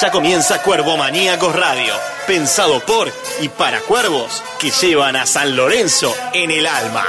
Ya comienza Cuervo Maníacos Radio, pensado por y para cuervos que llevan a San Lorenzo en el alma.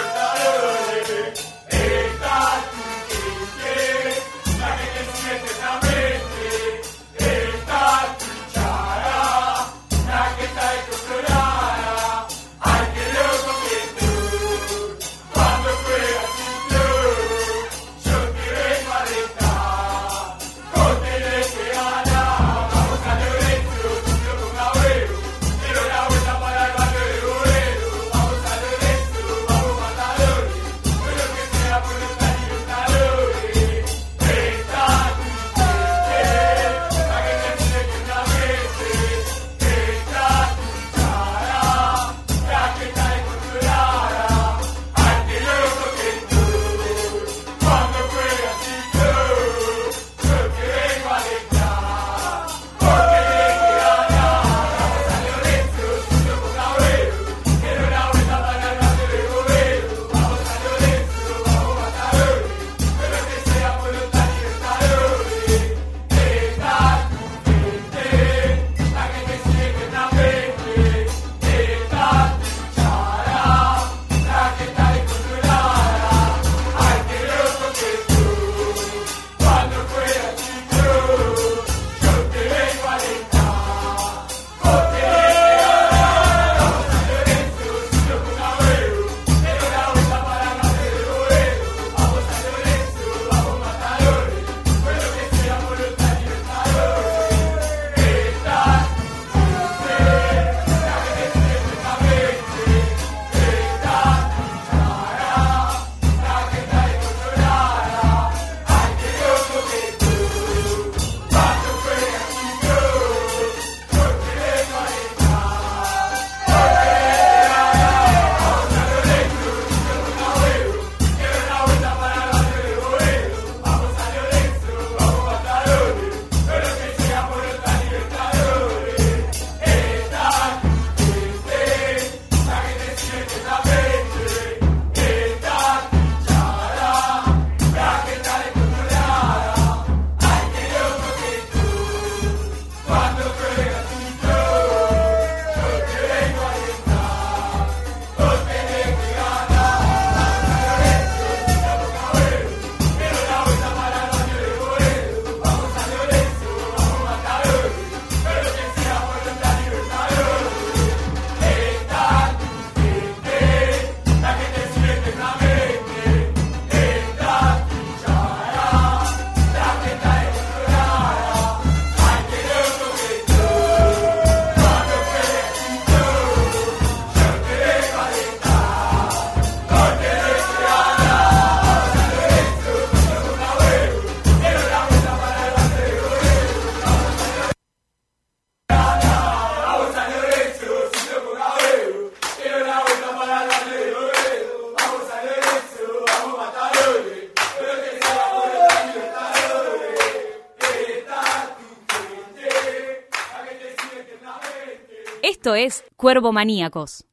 Esto es Cuervo Maníacos.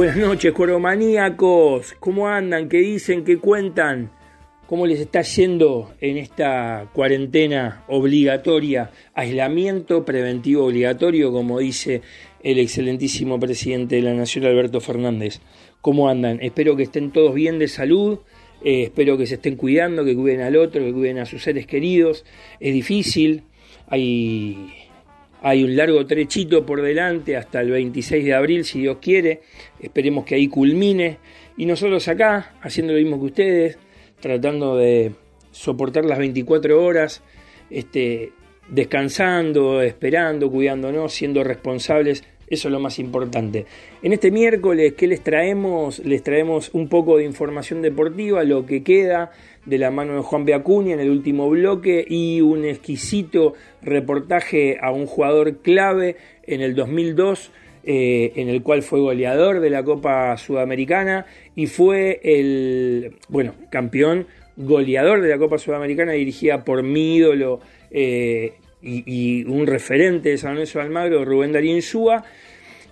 Buenas noches, maníacos. ¿Cómo andan? ¿Qué dicen? ¿Qué cuentan? ¿Cómo les está yendo en esta cuarentena obligatoria? Aislamiento preventivo obligatorio, como dice el excelentísimo presidente de la Nación, Alberto Fernández. ¿Cómo andan? Espero que estén todos bien de salud. Eh, espero que se estén cuidando, que cuiden al otro, que cuiden a sus seres queridos. Es difícil. Hay hay un largo trechito por delante hasta el 26 de abril, si Dios quiere. Esperemos que ahí culmine. Y nosotros acá, haciendo lo mismo que ustedes, tratando de soportar las 24 horas, este, descansando, esperando, cuidándonos, siendo responsables. Eso es lo más importante. En este miércoles, ¿qué les traemos? Les traemos un poco de información deportiva, lo que queda de la mano de Juan Beacuña en el último bloque y un exquisito reportaje a un jugador clave en el 2002, eh, en el cual fue goleador de la Copa Sudamericana y fue el, bueno, campeón goleador de la Copa Sudamericana dirigida por mi ídolo eh, y, un referente de San Lorenzo Almagro, Rubén Darín Súa,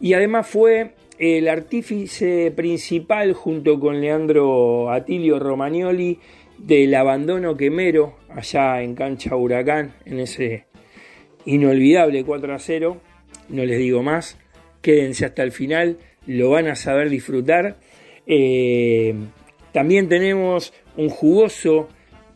y además fue el artífice principal junto con Leandro Atilio Romagnoli del abandono quemero allá en cancha Huracán, en ese inolvidable 4 a 0. No les digo más, quédense hasta el final, lo van a saber disfrutar. Eh, también tenemos un jugoso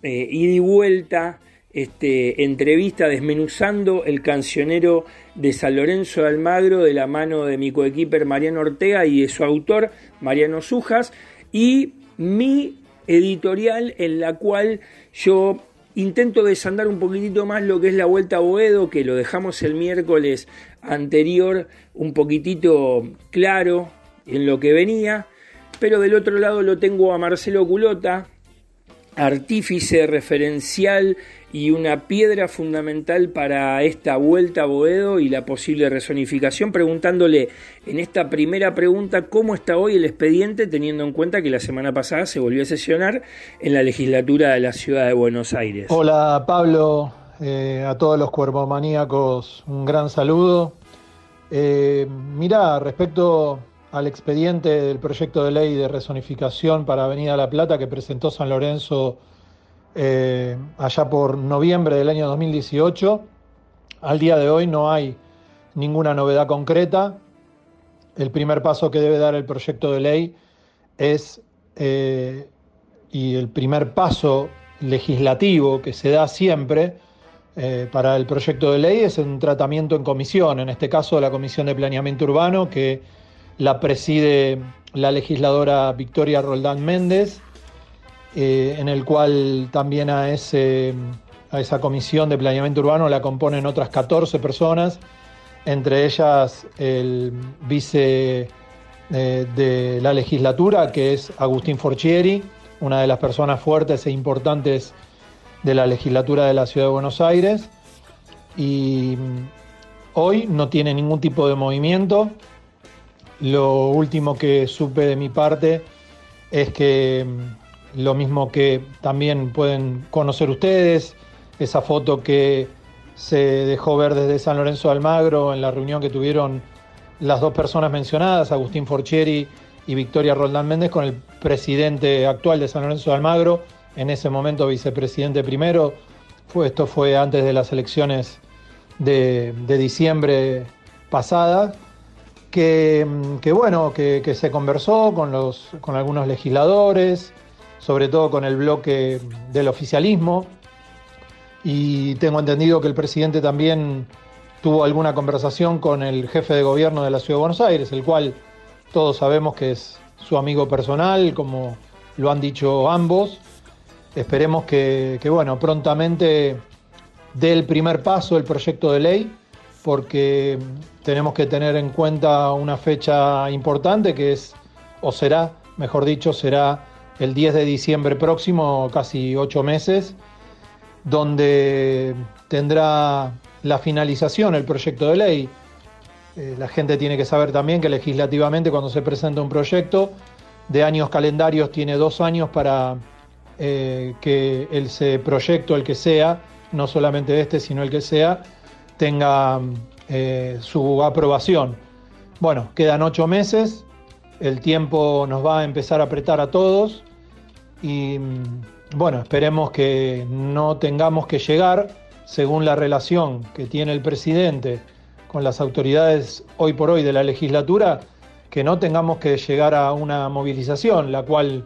eh, ida y vuelta, este, entrevista desmenuzando el cancionero de San Lorenzo de Almagro de la mano de mi coequiper Mariano Ortega y de su autor Mariano Sujas y mi editorial en la cual yo intento desandar un poquitito más lo que es la vuelta a Boedo, que lo dejamos el miércoles anterior un poquitito claro en lo que venía, pero del otro lado lo tengo a Marcelo Culota, artífice referencial y una piedra fundamental para esta vuelta a Boedo y la posible resonificación, preguntándole en esta primera pregunta cómo está hoy el expediente, teniendo en cuenta que la semana pasada se volvió a sesionar en la legislatura de la ciudad de Buenos Aires. Hola Pablo, eh, a todos los cuerpomaníacos, un gran saludo. Eh, mirá, respecto al expediente del proyecto de ley de resonificación para Avenida La Plata que presentó San Lorenzo eh, allá por noviembre del año 2018. Al día de hoy no hay ninguna novedad concreta. El primer paso que debe dar el proyecto de ley es, eh, y el primer paso legislativo que se da siempre eh, para el proyecto de ley es un tratamiento en comisión, en este caso la Comisión de Planeamiento Urbano, que la preside la legisladora Victoria Roldán Méndez eh, en el cual también a, ese, a esa comisión de planeamiento urbano la componen otras 14 personas, entre ellas el vice eh, de la legislatura, que es Agustín Forchieri, una de las personas fuertes e importantes de la legislatura de la Ciudad de Buenos Aires. Y hoy no tiene ningún tipo de movimiento. Lo último que supe de mi parte es que lo mismo que también pueden conocer ustedes, esa foto que se dejó ver desde San Lorenzo de Almagro en la reunión que tuvieron las dos personas mencionadas, Agustín Forchieri y Victoria Roldán Méndez, con el presidente actual de San Lorenzo de Almagro, en ese momento vicepresidente primero. Fue, esto fue antes de las elecciones de, diciembre pasadas. Que, bueno, que, que, se conversó con, los, con algunos legisladores, sobre todo con el bloque del oficialismo. Y tengo entendido que el presidente también tuvo alguna conversación con el jefe de gobierno de la Ciudad de Buenos Aires, el cual todos sabemos que es su amigo personal, como lo han dicho ambos. Esperemos que, bueno, prontamente dé el primer paso el proyecto de ley, porque tenemos que tener en cuenta una fecha importante que es, o será, mejor dicho, será el 10 de diciembre próximo, casi ocho meses, donde tendrá la finalización el proyecto de ley. Eh, la gente tiene que saber también que legislativamente cuando se presenta un proyecto de años calendarios tiene dos años para eh, que ese proyecto, el que sea, no solamente este, sino el que sea, tenga eh, su aprobación. Bueno, quedan ocho meses, el tiempo nos va a empezar a apretar a todos y bueno, esperemos que no tengamos que llegar, según la relación que tiene el presidente con las autoridades hoy por hoy de la legislatura, que no tengamos que llegar a una movilización, la cual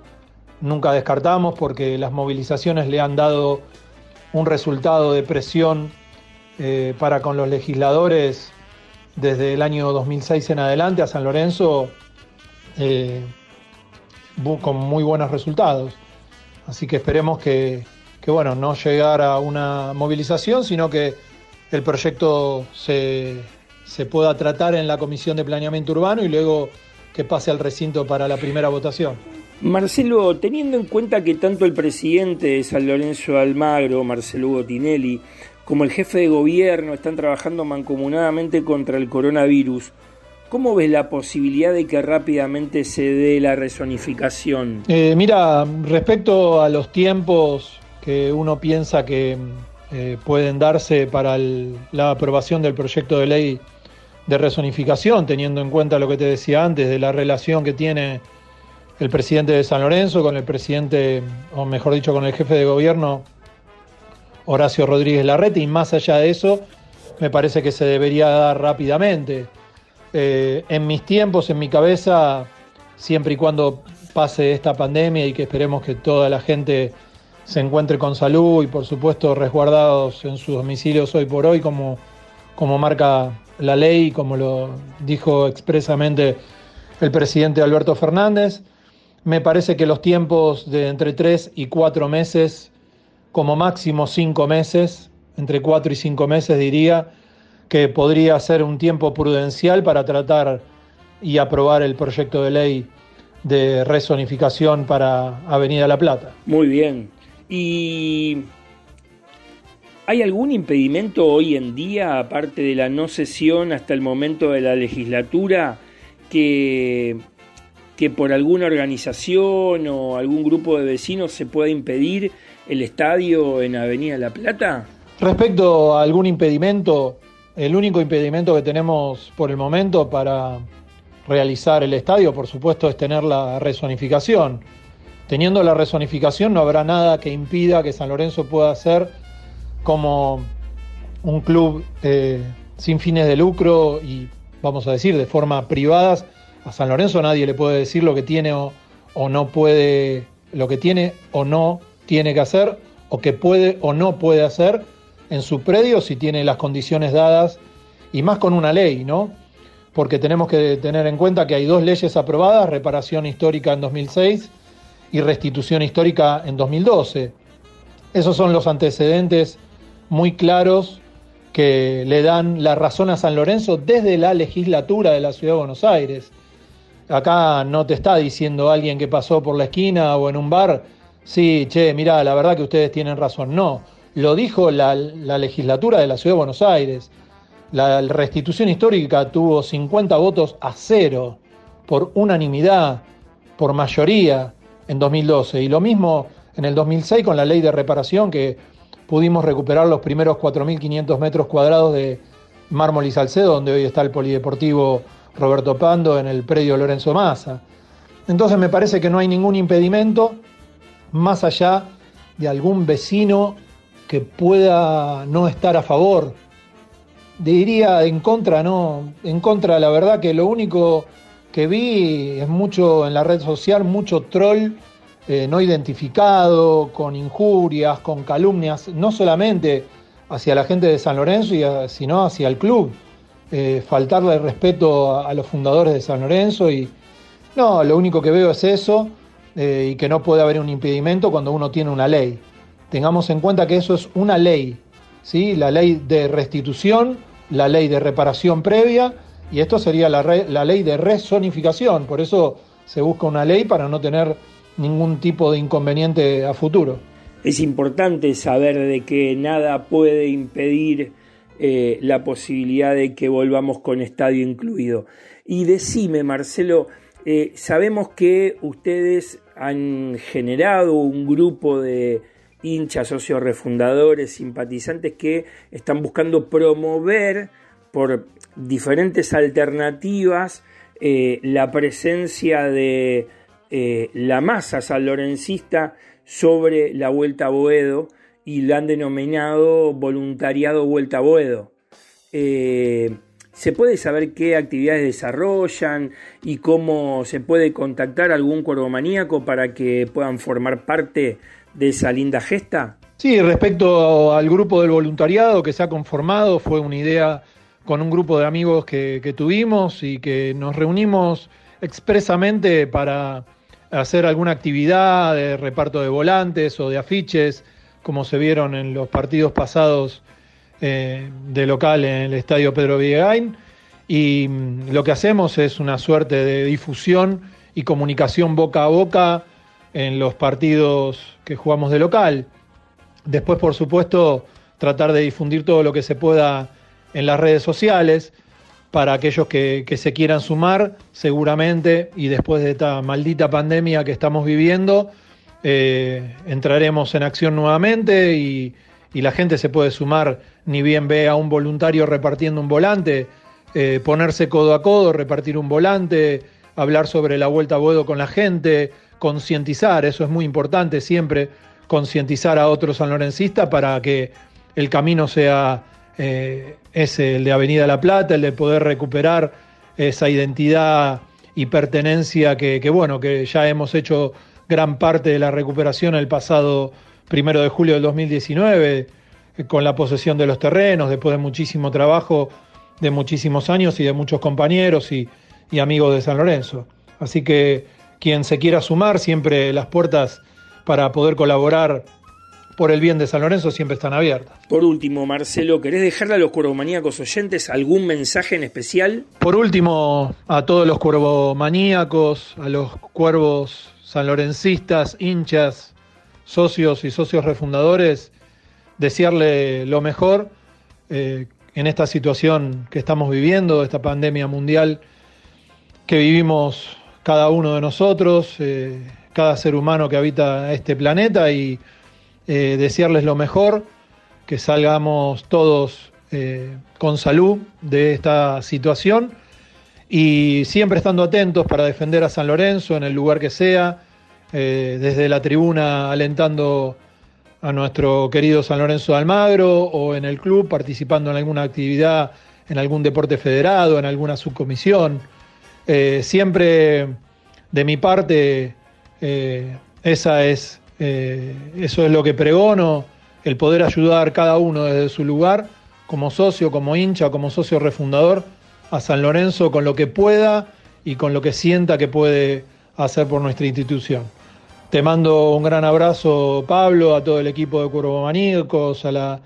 nunca descartamos porque las movilizaciones le han dado un resultado de presión eh, para con los legisladores desde el año 2006 en adelante a San Lorenzo eh, con muy buenos resultados. Así que esperemos que, bueno, no llegar a una movilización, sino que el proyecto se, se pueda tratar en la Comisión de Planeamiento Urbano y luego que pase al recinto para la primera votación. Marcelo, teniendo en cuenta que tanto el presidente de San Lorenzo Almagro, Marcelo Botinelli, como el jefe de gobierno están trabajando mancomunadamente contra el coronavirus, ¿cómo ves la posibilidad de que rápidamente se dé la resonificación? Eh, mira, respecto a los tiempos que uno piensa que eh, pueden darse para la aprobación del proyecto de ley de resonificación, teniendo en cuenta lo que te decía antes de la relación que tiene el presidente de San Lorenzo con el presidente, o mejor dicho, con el jefe de gobierno, Horacio Rodríguez Larrete, y más allá de eso, me parece que se debería dar rápidamente. Eh, en mis tiempos, en mi cabeza, siempre y cuando pase esta pandemia y que esperemos que toda la gente se encuentre con salud y por supuesto resguardados en sus domicilios hoy por hoy, como, como marca la ley, como lo dijo expresamente el presidente Alberto Fernández. Me parece que los tiempos de entre tres y cuatro meses, como máximo cinco meses, entre cuatro y cinco meses diría, que podría ser un tiempo prudencial para tratar y aprobar el proyecto de ley de resonificación para Avenida La Plata. Muy bien. ¿Y hay algún impedimento hoy en día, aparte de la no sesión hasta el momento de la legislatura, que que por alguna organización o algún grupo de vecinos se pueda impedir el estadio en Avenida La Plata? Respecto a algún impedimento, el único impedimento que tenemos por el momento para realizar el estadio, por supuesto, es tener la resonificación. Teniendo la resonificación no habrá nada que impida que San Lorenzo pueda ser como un club eh, sin fines de lucro y, vamos a decir, de forma privada a San Lorenzo nadie le puede decir lo que tiene o, no puede, lo que tiene o no tiene que hacer, o que puede o no puede hacer en su predio si tiene las condiciones dadas, y más con una ley, ¿no? Porque tenemos que tener en cuenta que hay dos leyes aprobadas, reparación histórica en 2006 y restitución histórica en 2012. Esos son los antecedentes muy claros que le dan la razón a San Lorenzo desde la legislatura de la Ciudad de Buenos Aires. Acá no te está diciendo alguien que pasó por la esquina o en un bar, sí, che, mira, la verdad que ustedes tienen razón. No, lo dijo la, legislatura de la Ciudad de Buenos Aires. La restitución histórica tuvo 50 votos a cero por unanimidad, por mayoría en 2012. Y lo mismo en el 2006 con la ley de reparación que pudimos recuperar los primeros 4.500 metros cuadrados de mármol y Salcedo, donde hoy está el polideportivo Roberto Pando en el predio Lorenzo Massa. Entonces me parece que no hay ningún impedimento más allá de algún vecino que pueda no estar a favor. Diría en contra, no, en contra, la verdad que lo único que vi es mucho en la red social, mucho troll eh, no identificado, con injurias, con calumnias, no solamente hacia la gente de San Lorenzo, sino hacia el club. Eh, faltarle el respeto a, los fundadores de San Lorenzo y no, lo único que veo es eso eh, y que no puede haber un impedimento cuando uno tiene una ley. Tengamos en cuenta que eso es una ley, ¿sí? la ley de restitución, la ley de reparación previa y esto sería la, ley de resonificación, por eso se busca una ley para no tener ningún tipo de inconveniente a futuro. Es importante saber de que nada puede impedir eh, la posibilidad de que volvamos con estadio incluido. Y decime, Marcelo, eh, sabemos que ustedes han generado un grupo de hinchas, socios refundadores, simpatizantes que están buscando promover por diferentes alternativas eh, la presencia de eh, la masa sanlorencista sobre la Vuelta a Boedo y la han denominado voluntariado Vuelta a Boedo. Eh, ¿Se puede saber qué actividades desarrollan y cómo se puede contactar algún cuervo maníaco para que puedan formar parte de esa linda gesta? Sí, respecto al grupo del voluntariado que se ha conformado, fue una idea con un grupo de amigos que, que tuvimos y que nos reunimos expresamente para hacer alguna actividad de reparto de volantes o de afiches, como se vieron en los partidos pasados eh, de local en el estadio Pedro Villegain. Y mm, lo que hacemos es una suerte de difusión y comunicación boca a boca en los partidos que jugamos de local. Después, por supuesto, tratar de difundir todo lo que se pueda en las redes sociales para aquellos que, se quieran sumar, seguramente, y después de esta maldita pandemia que estamos viviendo, eh, entraremos en acción nuevamente y, la gente se puede sumar, ni bien ve a un voluntario repartiendo un volante, eh, ponerse codo a codo, repartir un volante, hablar sobre la vuelta a Boedo con la gente, concientizar, eso es muy importante siempre, concientizar a otros sanlorencistas para que el camino sea eh, ese, el de Avenida La Plata, el de poder recuperar esa identidad y pertenencia que, bueno, que ya hemos hecho gran parte de la recuperación el pasado primero de julio del 2019, eh, con la posesión de los terrenos, después de muchísimo trabajo, de muchísimos años y de muchos compañeros y amigos de San Lorenzo. Así que quien se quiera sumar, siempre las puertas para poder colaborar por el bien de San Lorenzo siempre están abiertas. Por último, Marcelo, ¿querés dejarle a los cuervomaníacos oyentes algún mensaje en especial? Por último, a todos los cuervomaníacos, a los cuervos sanlorencistas, hinchas, socios y socios refundadores, desearle lo mejor eh, en esta situación que estamos viviendo, esta pandemia mundial que vivimos cada uno de nosotros, eh, cada ser humano que habita este planeta y eh, desearles lo mejor, que salgamos todos eh, con salud de esta situación y siempre estando atentos para defender a San Lorenzo en el lugar que sea, desde la tribuna alentando a nuestro querido San Lorenzo de Almagro o en el club participando en alguna actividad, en algún deporte federado, en alguna subcomisión. Siempre de mi parte, esa es eh, eso es lo que pregono, el poder ayudar cada uno desde su lugar, como socio, como hincha, como socio refundador, a San Lorenzo con lo que pueda y con lo que sienta que puede hacer por nuestra institución. Te mando un gran abrazo, Pablo, a todo el equipo de Curvo Maníacos, a la,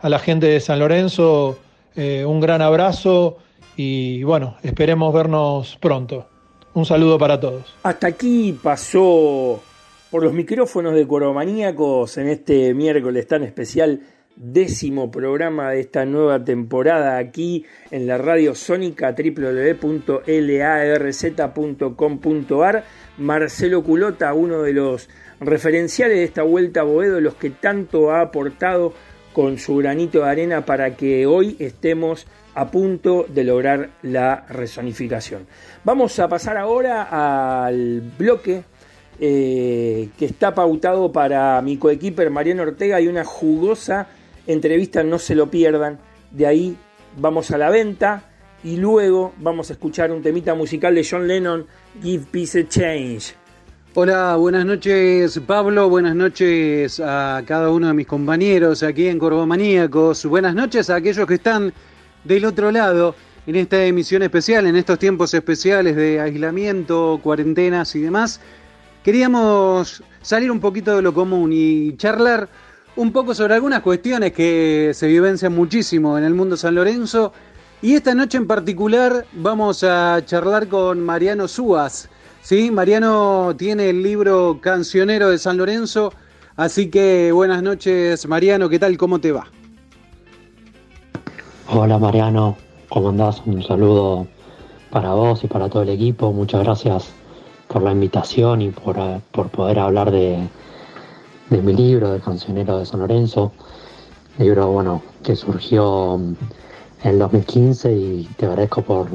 a la gente de San Lorenzo, eh, un gran abrazo y bueno, esperemos vernos pronto. Un saludo para todos. Hasta aquí pasó por los micrófonos de Coromaníacos en este miércoles tan especial, décimo programa de esta nueva temporada aquí en la radio sónica www.larz.com.ar. Marcelo Culota, uno de los referenciales de esta vuelta a Boedo, los que tanto ha aportado con su granito de arena para que hoy estemos a punto de lograr la resonificación. Vamos a pasar ahora al bloque eh, que está pautado para mi coequiper Mariano Ortega y una jugosa entrevista, no se lo pierdan. De ahí vamos a la venta y luego vamos a escuchar un temita musical de John Lennon, Give Peace a Change. Hola, buenas noches Pablo, buenas noches a cada uno de mis compañeros aquí en Corbomaníacos, buenas noches a aquellos que están del otro lado en esta emisión especial, en estos tiempos especiales de aislamiento, cuarentenas y demás. Queríamos salir un poquito de lo común y charlar un poco sobre algunas cuestiones que se vivencian muchísimo en el mundo San Lorenzo. Y esta noche en particular vamos a charlar con Mariano Súas. ¿sí? Mariano tiene el libro Cancionero de San Lorenzo. Así que buenas noches, Mariano. ¿Qué tal? ¿Cómo te va? Hola, Mariano. ¿Cómo andás? Un saludo para vos y para todo el equipo. Muchas gracias por la invitación y por, eh, poder hablar de, mi libro, del cancionero de San Lorenzo. Libro, bueno, que surgió mm, en el 2015 y te agradezco por,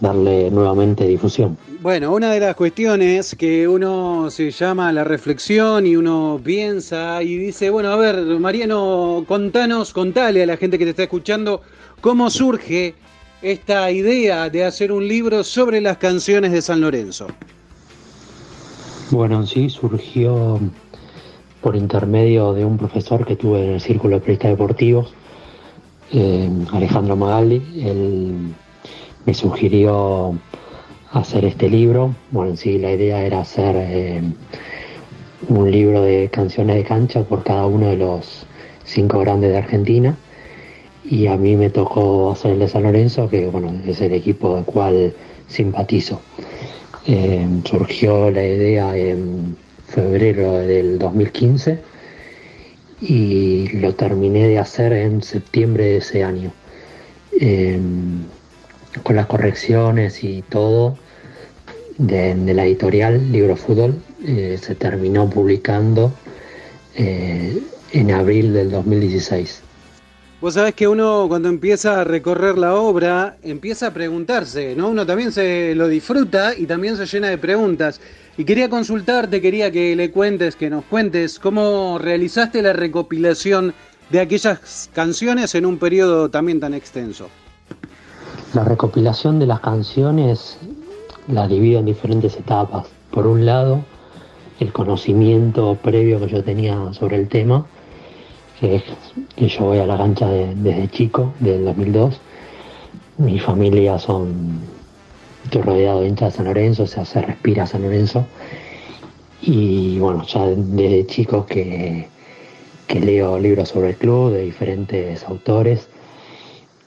darle nuevamente difusión. Bueno, una de las cuestiones que uno se llama la reflexión y uno piensa y dice, bueno, a ver, Mariano, contanos, contale a la gente que te está escuchando cómo surge esta idea de hacer un libro sobre las canciones de San Lorenzo. Bueno, sí, surgió por intermedio de un profesor que tuve en el Círculo de Periodistas Deportivos, eh, Alejandro Magaldi. Él me sugirió hacer este libro. Bueno, sí, la idea era hacer eh, un libro de canciones de cancha por cada uno de los cinco grandes de Argentina. Y a mí me tocó hacer el de San Lorenzo, que bueno, es el equipo del cual simpatizo. Eh, surgió la idea en febrero del 2015 y lo terminé de hacer en septiembre de ese año. Em, con las correcciones y todo de, la editorial Libro Fútbol, eh, se terminó publicando eh, en abril del 2016. Vos sabés que uno cuando empieza a recorrer la obra empieza a preguntarse, ¿no? Uno también se lo disfruta y también se llena de preguntas. Y quería consultarte, quería que le cuentes, que nos cuentes cómo realizaste la recopilación de aquellas canciones en un periodo también tan extenso. La recopilación de las canciones la divido en diferentes etapas. Por un lado, el conocimiento previo que yo tenía sobre el tema, que que yo voy a la cancha desde chico, desde el 2002. Mi familia son estoy rodeado de hinchas de San Lorenzo, o sea, se respira San Lorenzo. Y bueno, ya desde chico que, que leo libros sobre el club de diferentes autores.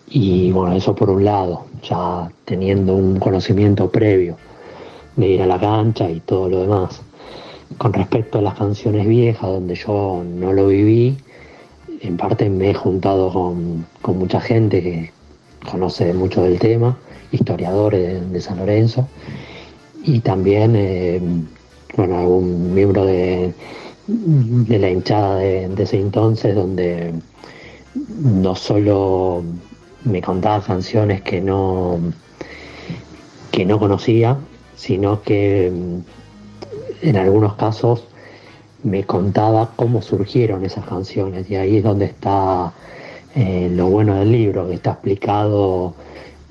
Y bueno, eso por un lado, ya teniendo un conocimiento previo de ir a la cancha y todo lo demás. Con respecto a las canciones viejas, donde yo no lo viví, en parte me he juntado con, con mucha gente que conoce mucho del tema historiadores de, San Lorenzo y también eh, bueno, algún miembro de, de la hinchada de, ese entonces donde no solo me contaba canciones que no que no conocía, sino que mm, en algunos casos me contaba cómo surgieron esas canciones y ahí es donde está eh, lo bueno del libro, que está explicado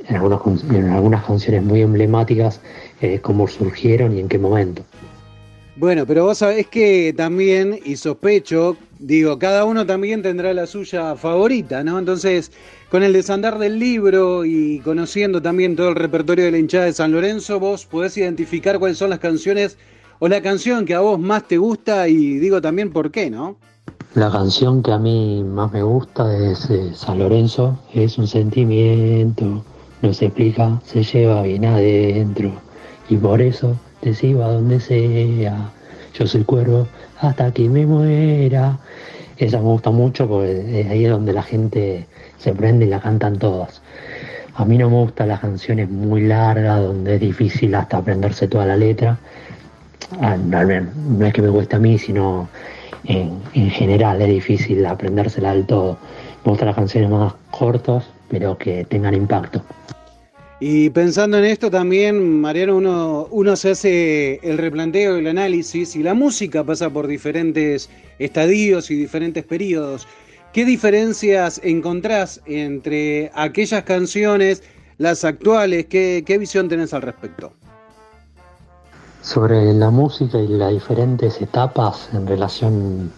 en algunas, en algunas canciones muy emblemáticas eh, cómo surgieron y en qué momento. Bueno, pero vos sabés que también, y sospecho, digo, cada uno también tendrá la suya favorita, ¿no? Entonces, con el desandar del libro y conociendo también todo el repertorio de la hinchada de San Lorenzo, vos podés identificar cuáles son las canciones o la canción que a vos más te gusta y digo también por qué, ¿no? La canción que a mí más me gusta es eh, San Lorenzo, es un sentimiento no se explica, se lleva bien adentro. Y por eso te sigo a donde sea. Yo soy cuervo hasta que me muera. Esa me gusta mucho porque ahí es donde la gente se prende y la cantan todas. A mí no me gustan las canciones muy largas, donde es difícil hasta aprenderse toda la letra. No es que me cueste a mí, sino en, en general es difícil aprendérsela del todo. Me gustan las canciones más cortas, pero que tengan impacto. Y pensando en esto también, Mariano, uno, uno se hace el replanteo, el análisis, y la música pasa por diferentes estadios y diferentes periodos. ¿Qué diferencias encontrás entre aquellas canciones, las actuales? ¿Qué, qué visión tenés al respecto? Sobre la música y las diferentes etapas en relación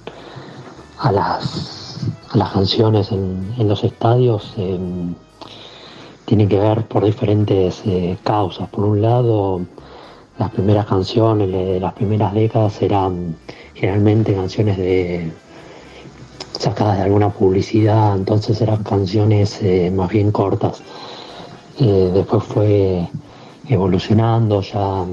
a las, a las canciones en, en los estadios, tiene que ver por diferentes eh, causas. Por un lado, las primeras canciones de las primeras décadas eran generalmente canciones de sacadas de alguna publicidad, entonces eran canciones eh, más bien cortas. Eh, después fue evolucionando ya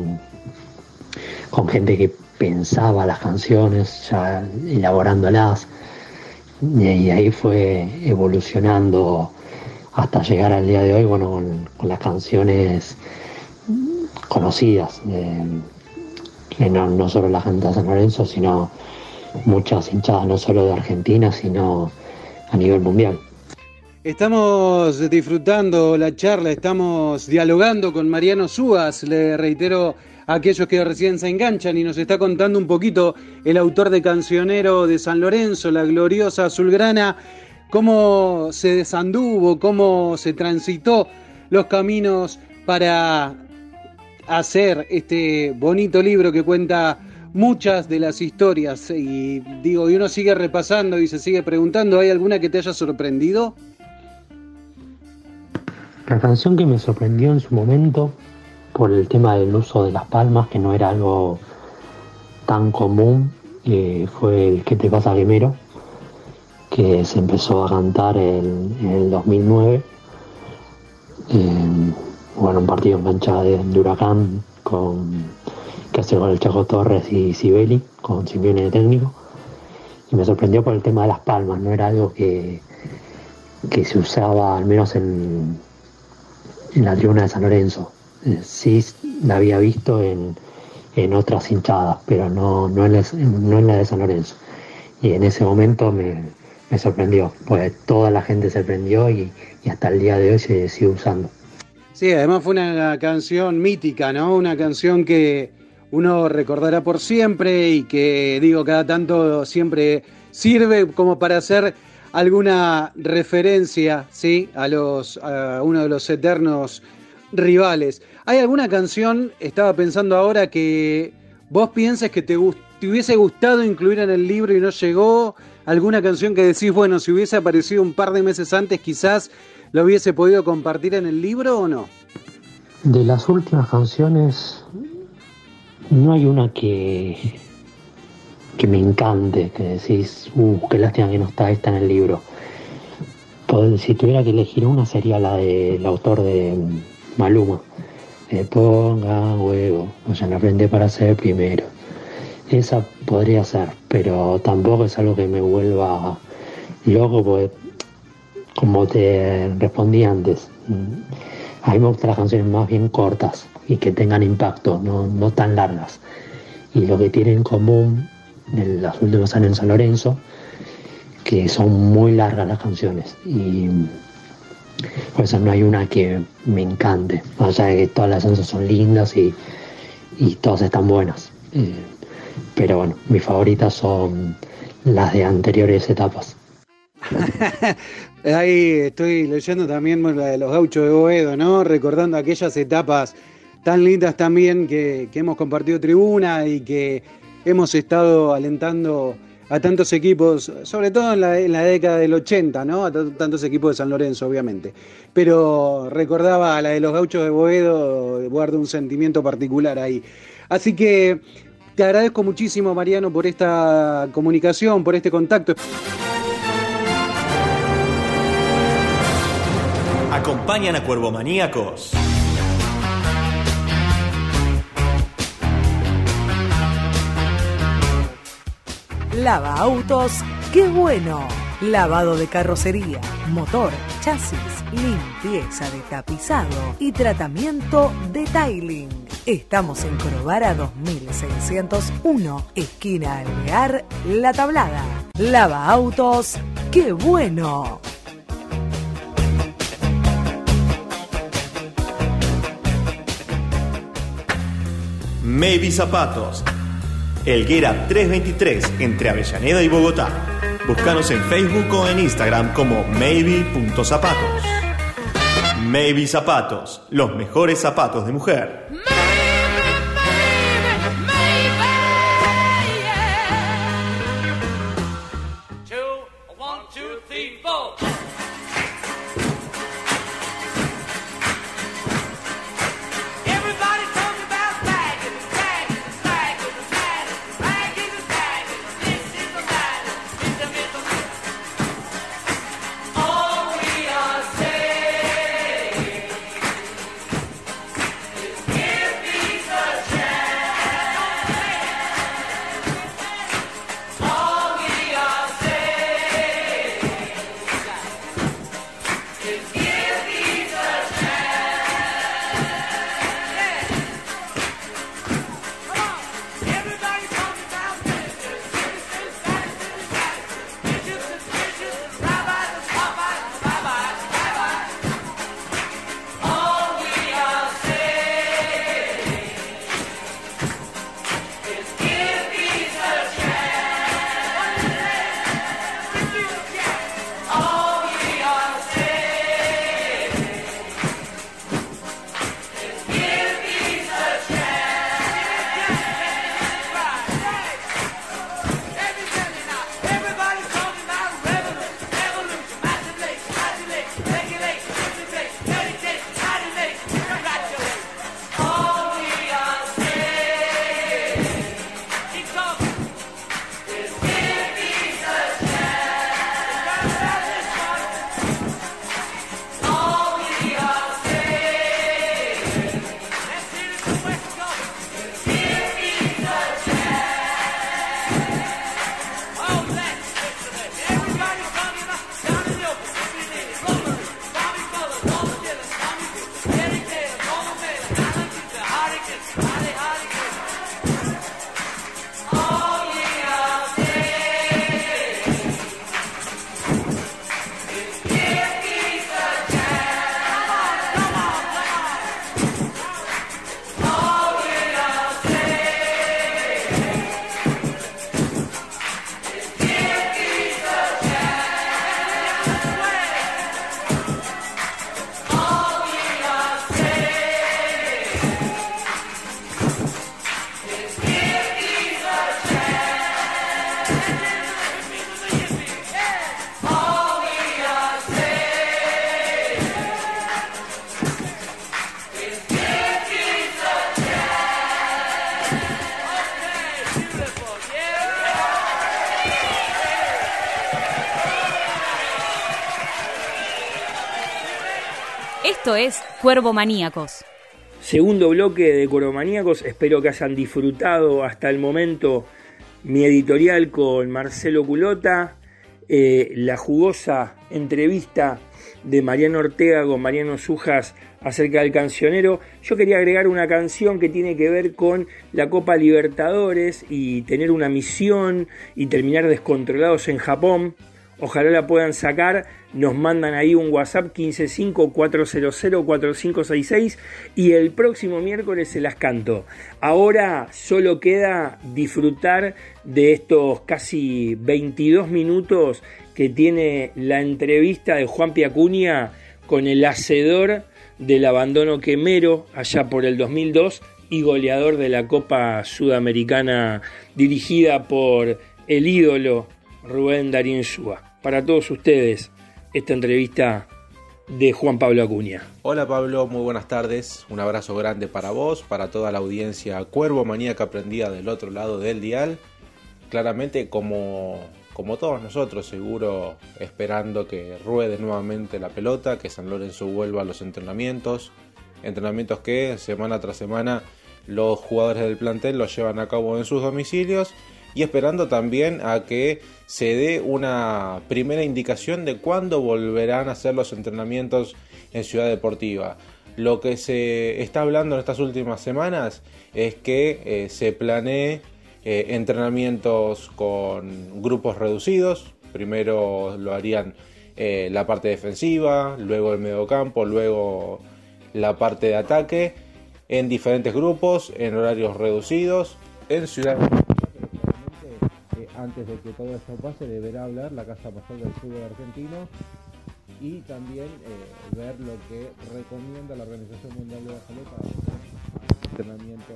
con gente que pensaba las canciones, ya elaborándolas, y ahí fue evolucionando hasta llegar al día de hoy, bueno, con, las canciones conocidas, que no, solo la gente de San Lorenzo, sino muchas hinchadas no solo de Argentina, sino a nivel mundial. Estamos disfrutando la charla, estamos dialogando con Mariano Súas, le reitero aquellos que recién se enganchan y nos está contando un poquito el autor de Cancionero de San Lorenzo, la gloriosa azulgrana, cómo se desanduvo, cómo se transitó los caminos para hacer este bonito libro que cuenta muchas de las historias y digo, y uno sigue repasando y se sigue preguntando, ¿hay alguna que te haya sorprendido? La canción que me sorprendió en su momento por el tema del uso de las palmas, que no era algo tan común, eh, fue el que te pasa primero, que se empezó a cantar en, el 2009. bueno, un partido en cancha de, Huracán con que hace con el Chaco Torres y Sibeli, con Simeone de técnico. Y me sorprendió por el tema de las palmas, no era algo que, que se usaba al menos en, en la tribuna de San Lorenzo. Sí la había visto en, otras hinchadas, pero no, no, en la, de San Lorenzo. Y en ese momento me, sorprendió, pues toda la gente se prendió y, hasta el día de hoy se sigue usando. Sí, además fue una canción mítica, ¿no? Una canción que uno recordará por siempre y que, digo, cada tanto siempre sirve como para hacer alguna referencia ¿sí? a, los, a uno de los eternos rivales. ¿Hay alguna canción, estaba pensando ahora, que vos pienses que te, te hubiese gustado incluir en el libro y no llegó? ¿Alguna canción que decís, bueno, si hubiese aparecido un par de meses antes, quizás lo hubiese podido compartir en el libro o no? De las últimas canciones, no hay una que que me encante, que decís, uh, qué lástima que no está esta en el libro. si tuviera que elegir una sería la del autor de Maluma. Eh, ponga huevo, o sea, la aprende para ser primero. Esa podría ser, pero tampoco es algo que me vuelva loco, porque como te respondí antes, a mí las canciones más bien cortas y que tengan impacto, no, no tan largas. Y lo que tienen en común en las últimas años en San Lorenzo, que son muy largas las canciones y por eso no hay una que me encante, más allá de que todas las canciones son lindas y, todas están buenas. Eh, pero bueno, mis favoritas son las de anteriores etapas. Ahí estoy leyendo también la de los gauchos de Boedo, ¿no? Recordando aquellas etapas tan lindas también que, que hemos compartido tribuna y que hemos estado alentando a tantos equipos, sobre todo en la, década del 80, ¿no? A tantos equipos de San Lorenzo, obviamente. Pero recordaba a la de los gauchos de Boedo, guardo un sentimiento particular ahí. Así que te agradezco muchísimo, Mariano, por esta comunicación, por este contacto. Acompañan a Cuervo Maníacos. Lava autos, qué bueno. Lavado de carrocería, motor, chasis, limpieza de tapizado y tratamiento de tiling. Estamos en Corobara 2601, esquina Alvear, La Tablada. Lava autos, qué bueno. Maybe Zapatos Elguera 323 entre Avellaneda y Bogotá. Búscanos en Facebook o en Instagram como maybe.zapatos. Maybe Zapatos, los mejores zapatos de mujer. Cuervo Maníacos. Segundo bloque de Cuervo Maníacos. Espero que hayan disfrutado hasta el momento mi editorial con Marcelo Culota, eh, la jugosa entrevista de Mariano Ortega con Mariano Sujas acerca del cancionero. Yo quería agregar una canción que tiene que ver con la Copa Libertadores y tener una misión y terminar descontrolados en Japón. Ojalá la puedan sacar. Nos mandan ahí un WhatsApp 155-400-4566 y el próximo miércoles se las canto. Ahora solo queda disfrutar de estos casi 22 minutos que tiene la entrevista de Juan Piacuña con el hacedor del abandono quemero allá por el 2002 y goleador de la Copa Sudamericana dirigida por el ídolo Rubén Darín Shua para todos ustedes esta entrevista de Juan Pablo Acuña. Hola Pablo, muy buenas tardes. Un abrazo grande para vos, para toda la audiencia Cuervo Maníaca aprendida del otro lado del dial. Claramente como, como todos nosotros, seguro esperando que ruede nuevamente la pelota, que San Lorenzo vuelva a los entrenamientos. Entrenamientos que semana tras semana los jugadores del plantel los llevan a cabo en sus domicilios y esperando también a que se dé una primera indicación de cuándo volverán a hacer los entrenamientos en Ciudad Deportiva. Lo que se está hablando en estas últimas semanas es que eh, se planee eh, entrenamientos con grupos reducidos. Primero lo harían eh, la parte defensiva, luego el mediocampo, luego la parte de ataque, en diferentes grupos, en horarios reducidos, en Ciudad antes de que todo esto pase, deberá hablar la Casa Mayor del Fútbol Argentino y también eh, ver lo que recomienda la Organización Mundial de la Salud para entrenamientos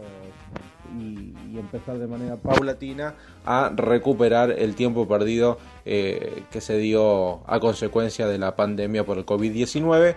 y, y, empezar de manera paulatina a recuperar el tiempo perdido eh, que se dio a consecuencia de la pandemia por el COVID-19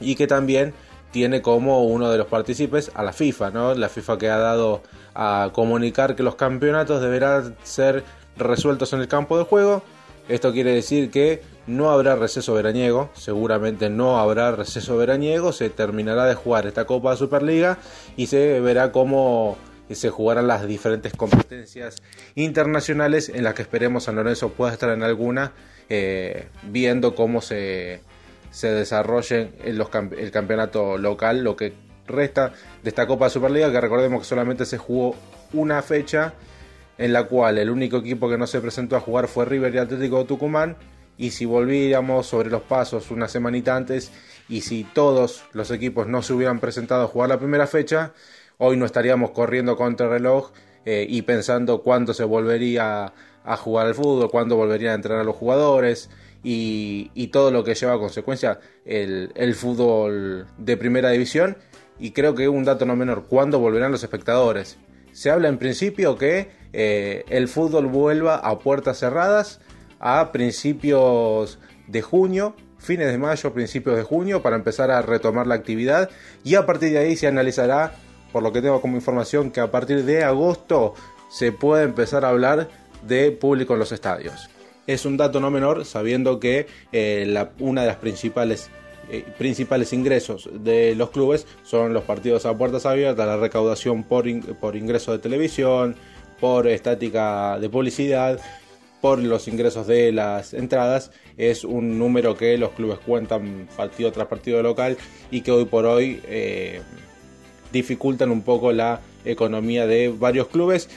y que también tiene como uno de los partícipes a la FIFA, ¿no? La FIFA que ha dado a comunicar que los campeonatos deberán ser resueltos en el campo de juego. Esto quiere decir que no habrá receso veraniego, seguramente no habrá receso veraniego, se terminará de jugar esta Copa de Superliga y se verá cómo se jugarán las diferentes competencias internacionales en las que esperemos San Lorenzo pueda estar en alguna, eh, viendo cómo se, se desarrolle el campeonato local, lo que resta de esta Copa de Superliga, que recordemos que solamente se jugó una fecha en la cual el único equipo que no se presentó a jugar fue River y Atlético de Tucumán. Y si volviéramos sobre los pasos una semanita antes y si todos los equipos no se hubieran presentado a jugar la primera fecha, hoy no estaríamos corriendo contra el reloj eh, y pensando cuándo se volvería a jugar al fútbol, cuándo volverían a entrenar a los jugadores y, todo lo que lleva a consecuencia el, el fútbol de primera división. Y creo que un dato no menor, ¿cuándo volverán los espectadores? Se habla en principio que eh, el fútbol vuelva a puertas cerradas a principios de junio, fines de mayo, principios de junio, para empezar a retomar la actividad y a partir de ahí se analizará, por lo que tengo como información, que a partir de agosto se puede empezar a hablar de público en los estadios. Es un dato no menor, sabiendo que eh, una de las principales eh, principales ingresos de los clubes son los partidos a puertas abiertas, la recaudación por, por ingreso de televisión, por estática de publicidad, por los ingresos de las entradas. Es un número que los clubes cuentan partido tras partido local y que hoy por hoy eh, dificultan un poco la economía de varios clubes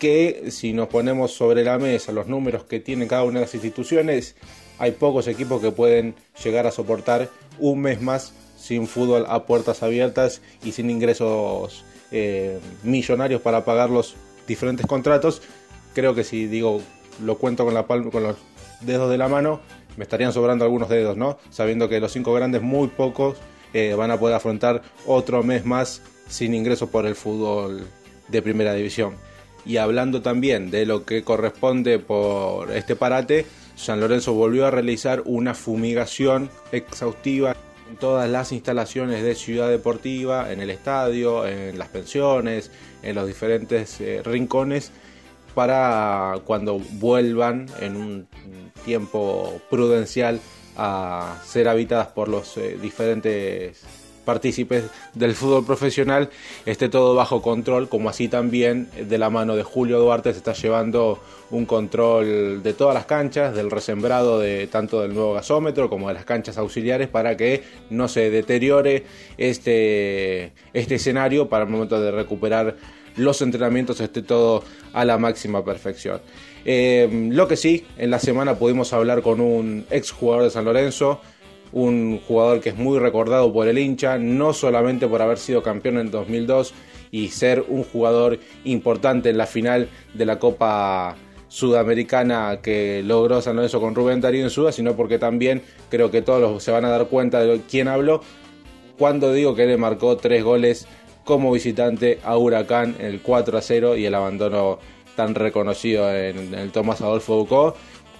que si nos ponemos sobre la mesa los números que tienen cada una de las instituciones, hay pocos equipos que pueden llegar a soportar un mes más sin fútbol a puertas abiertas y sin ingresos eh, millonarios para pagarlos diferentes contratos, creo que si digo lo cuento con la palma, con los dedos de la mano, me estarían sobrando algunos dedos, ¿no? Sabiendo que los cinco grandes, muy pocos, eh, van a poder afrontar otro mes más sin ingresos por el fútbol de primera división. Y hablando también de lo que corresponde por este parate, San Lorenzo volvió a realizar una fumigación exhaustiva en todas las instalaciones de Ciudad Deportiva, en el estadio, en las pensiones, en los diferentes eh, rincones, para cuando vuelvan en un tiempo prudencial a ser habitadas por los eh, diferentes partícipes del fútbol profesional esté todo bajo control, como así también de la mano de Julio Duarte se está llevando un control de todas las canchas, del resembrado de tanto del nuevo gasómetro como de las canchas auxiliares para que no se deteriore este, este escenario para el momento de recuperar los entrenamientos esté todo a la máxima perfección. Eh, lo que sí, en la semana pudimos hablar con un ex jugador de San Lorenzo, un jugador que es muy recordado por el hincha, no solamente por haber sido campeón en 2002 y ser un jugador importante en la final de la Copa Sudamericana que logró San Lorenzo con Rubén Darío en Suda, sino porque también creo que todos se van a dar cuenta de quién habló cuando digo que le marcó tres goles como visitante a Huracán en el 4 a 0 y el abandono tan reconocido en el Tomás Adolfo Bucó.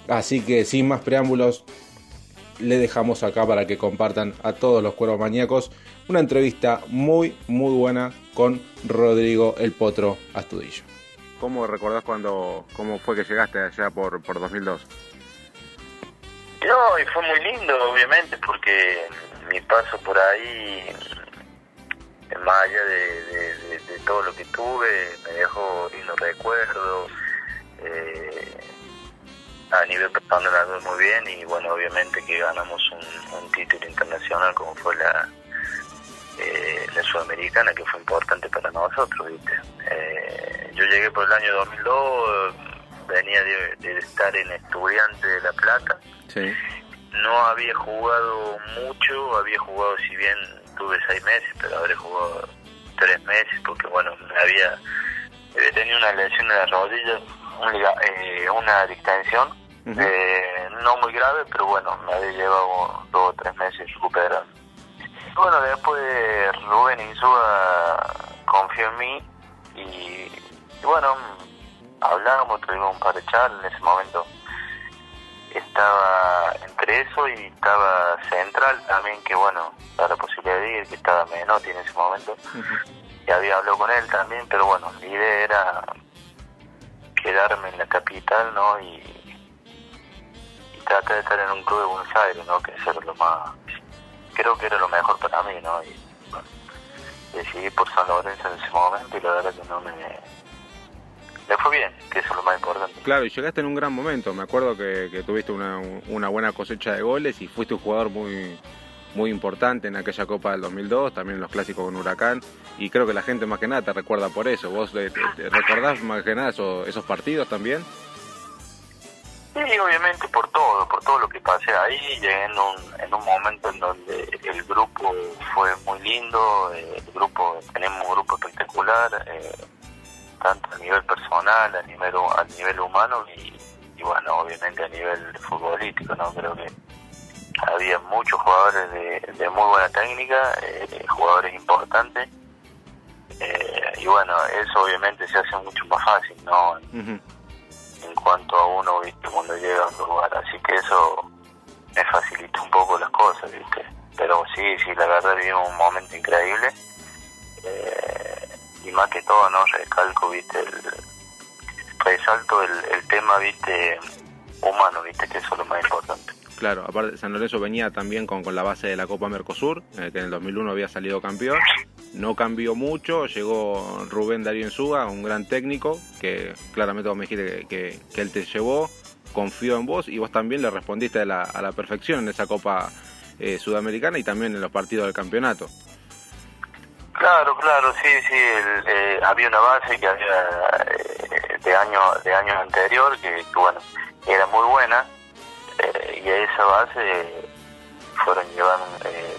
Así que sin más preámbulos, le dejamos acá para que compartan a todos los cuervos maníacos una entrevista muy, muy buena con Rodrigo el Potro Astudillo. ¿Cómo recordás cuando, cómo fue que llegaste allá por, por 2002? No, y fue muy lindo, obviamente, porque mi paso por ahí, más allá de, todo lo que tuve, me dejó lindos recuerdos. Eh, a nivel personal andó muy bien y bueno, obviamente que ganamos un, título internacional como fue la, eh, la Sudamericana, que fue importante para nosotros, ¿viste? Eh, yo llegué por el año 2002, venía de, estar en Estudiante de La Plata. No había jugado mucho, había jugado, si bien tuve seis meses, pero habré jugado tres meses porque, bueno, había, había tenido una lesión de la rodilla, eh, una distensión eh, no muy grave, pero bueno, me había llevado dos o tres meses recuperar. Bueno, después Rubén Insúa confió en mí y, bueno, hablábamos, tuvimos un par de charlas en ese momento. Estaba entre eso y estaba Central también, que bueno, da la posibilidad de ir, que estaba Menotti en ese momento. Y había hablado con él también, pero bueno, la idea era quedarme en la capital, ¿no? Y, traté de estar en un club de Buenos Aires, ¿no? Que eso lo más, creo que era lo mejor para mí, ¿no? Y bueno, decidí por San Lorenzo en ese momento y la verdad que no me, me fue bien, que eso es lo más importante. Claro, y llegaste en un gran momento, me acuerdo que, tuviste una, una buena cosecha de goles y fuiste un jugador muy muy importante en aquella Copa del 2002, también en los clásicos con Huracán, y creo que la gente más que nada te recuerda por eso. ¿Vos te, recordás más que nada esos, esos partidos también? Sí, obviamente por todo, por todo lo que pasé ahí, llegué en un, en un momento en donde el grupo fue muy lindo, el grupo, tenemos un grupo espectacular, eh, tanto a nivel personal, a nivel, a nivel humano y, bueno, obviamente a nivel futbolístico, ¿no? Creo que había muchos jugadores de, muy buena técnica, eh, jugadores importantes, y bueno, eso obviamente se hace mucho más fácil, ¿no? en cuanto a uno, ¿viste? Cuando llega a un lugar. Así que eso me facilita un poco las cosas, ¿viste? Pero sí, sí, la verdad vivimos un momento increíble. Eh, y más que todo, ¿no? Recalco, ¿viste? El, resalto el, el tema, ¿viste? Humano, ¿viste? Que eso es lo más importante. Claro, aparte San Lorenzo venía también con, con la base de la Copa Mercosur, eh, que en el 2001 había salido campeón no cambió mucho, llegó Rubén Darío Ensuga, un gran técnico, que claramente vos me dijiste que, él te llevó, confió en vos y vos también le respondiste a la, perfección en esa Copa eh, Sudamericana y también en los partidos del campeonato. Claro, claro, sí, sí, eh, había una base que había eh, de año de años anterior que, bueno era muy buena y a esa base fueron llevaron,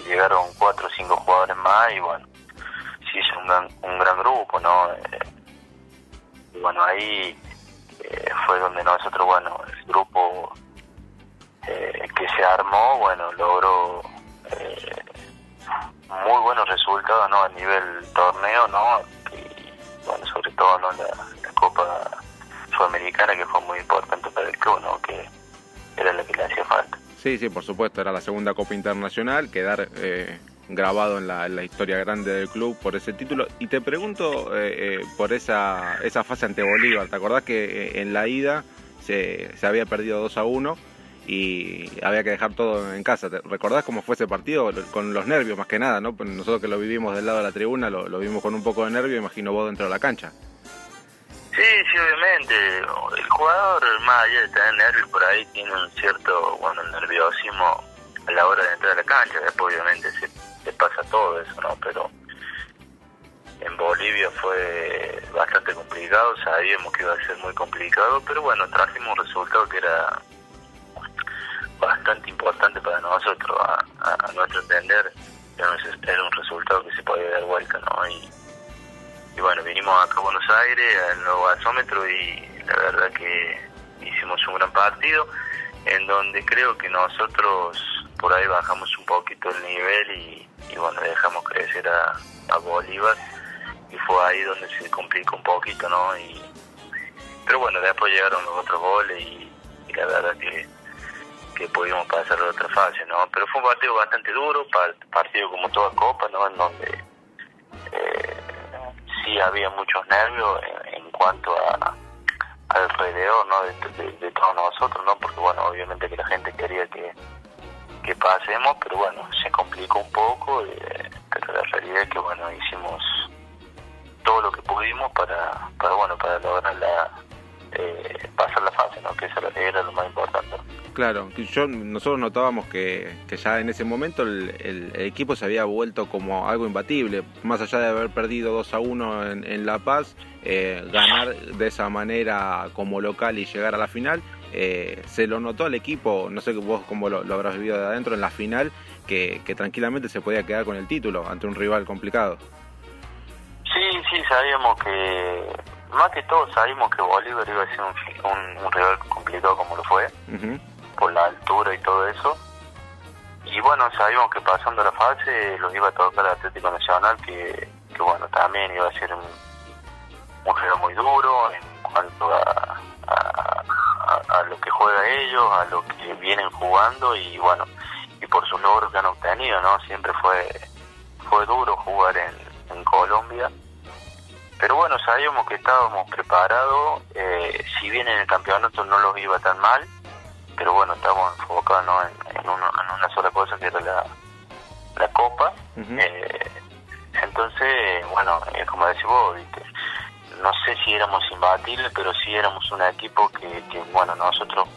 llegaron cuatro o cinco jugadores más y bueno sí es un gran, un gran grupo, ¿no? Eh, y bueno, ahí eh, fue donde nosotros, bueno, el grupo eh, que se armó, bueno, logró muy buenos resultados, ¿no? A nivel torneo, ¿no? Y bueno, sobre todo, ¿no? La, la Copa Sudamericana que fue muy importante para el club, ¿no? Que era la que le hacía. Sí, sí, por supuesto, era la segunda Copa Internacional, quedar eh, grabado en la, historia grande del club por ese título. Y te pregunto eh, eh, por esa, esa fase ante Bolívar. ¿Te acordás que eh, en la ida se, se había perdido 2 a 1 y había que dejar todo en casa. ¿Te ¿Recordás cómo fue ese partido? Con los nervios más que nada, ¿no? Nosotros que lo vivimos del lado de la tribuna lo, lo vimos con un poco de nervio, imagino vos dentro de la cancha. Sí, sí, obviamente. El jugador, más allá de tener nervios por ahí, tiene un cierto, bueno, nerviosismo a la hora de entrar a la cancha. Después, obviamente, se, se pasa todo eso, ¿no? Pero en Bolivia fue bastante complicado, sabíamos que iba a ser muy complicado, pero bueno, trajimos un resultado que era bastante importante para nosotros, a, a, nuestro entender, era un resultado que se podía dar vuelta, ¿no? Y, y bueno, vinimos acá a Buenos Aires, al nuevo gasómetro, y la verdad que hicimos un gran partido, en donde creo que nosotros por ahí bajamos un poquito el nivel y, bueno, dejamos crecer a, a Bolívar, y fue ahí donde se complicó un poquito, ¿no? Y, pero bueno, después llegaron los otros goles y, la verdad que que pudimos pasar a otra fase, ¿no? Pero fue un partido bastante duro, partido como toda Copa, ¿no? En donde sí había muchos nervios en, en cuanto a alrededor, ¿no? De, todos nosotros, ¿no? Porque, bueno, obviamente que la gente quería que, que pasemos, pero bueno, se complicó un poco, eh, pero la realidad es que, bueno, hicimos todo lo que pudimos para, para bueno, para lograr la, eh, pasar la fase, ¿no? Que eso era lo más importante. Claro, yo, nosotros notábamos que, que ya en ese momento el, el, el, equipo se había vuelto como algo imbatible, más allá de haber perdido 2 a 1 en, en La Paz, eh, ganar de esa manera como local y llegar a la final, eh, se lo notó al equipo, no sé vos cómo lo, lo habrás vivido de adentro en la final, que, que tranquilamente se podía quedar con el título ante un rival complicado. Sí, sí, sabíamos que, más que todo sabíamos que Bolívar iba a ser un, un, un rival complicado como lo fue. Uh -huh por la altura y todo eso. Y bueno, sabíamos que pasando la fase los iba a tocar el Atlético Nacional, que, bueno, también iba a ser un, un juego muy duro en cuanto a, a, lo que juega ellos, a lo que vienen jugando y bueno, y por sus logros que han obtenido, ¿no? Siempre fue, fue duro jugar en, en Colombia. Pero bueno, sabíamos que estábamos preparados, eh, si bien en el campeonato no los iba tan mal, pero bueno, estamos enfocados ¿no? en, en, uno, en, una sola cosa que era la, la Copa. Uh -huh. eh, entonces, bueno, eh, como decís vos, ¿viste? no sé si éramos imbatibles, pero sí éramos un equipo que, que, bueno, nosotros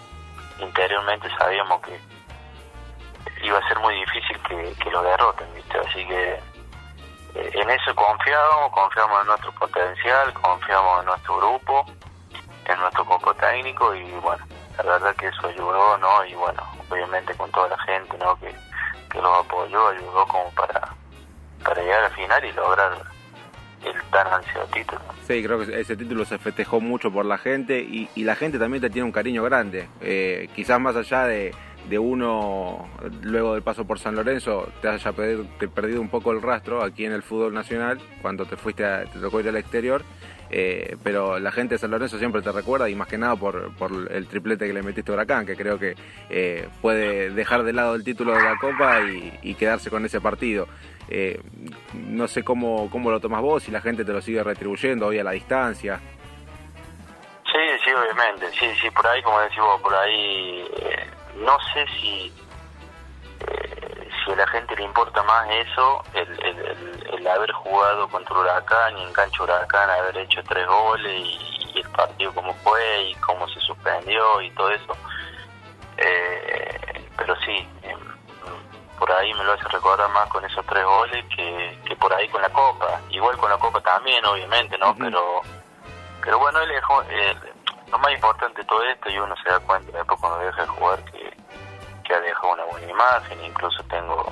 interiormente sabíamos que iba a ser muy difícil que, que lo derroten, ¿viste? Así que eh, en eso confiamos, confiamos en nuestro potencial, confiamos en nuestro grupo, en nuestro cuerpo técnico y bueno, la verdad que eso ayudó, ¿no? Y bueno, obviamente con toda la gente, ¿no? Que, que los apoyó, ayudó como para, para llegar al final y lograr el tan ansiado título. Sí, creo que ese título se festejó mucho por la gente y, y la gente también te tiene un cariño grande. Eh, quizás más allá de, de, uno, luego del paso por San Lorenzo, te haya perdido, perdido un poco el rastro aquí en el fútbol nacional cuando te fuiste a, te tocó ir al exterior. Eh, pero la gente de San Lorenzo siempre te recuerda y más que nada por, el triplete que le metiste a Huracán, que creo que eh, puede dejar de lado el título de la Copa y, y quedarse con ese partido. Eh, no sé cómo, cómo lo tomas vos, si la gente te lo sigue retribuyendo hoy a la distancia. Sí, sí, obviamente, sí, sí, por ahí, como decís vos, por ahí, eh, no sé si eh, si a la gente le importa más eso, el, el, el, el, haber jugado contra Huracán y en cancha Huracán, haber hecho tres goles y, y, el partido como fue y cómo se suspendió y todo eso. Eh, pero sí, eh, por ahí me lo hace recordar más con esos tres goles que, que por ahí con la Copa. Igual con la Copa también, obviamente, ¿no? Uh -huh. Pero pero bueno, él dejó, eh, lo más importante de todo esto, y uno se da cuenta después cuando deja de jugar que que ha dejado una buena imagen, incluso tengo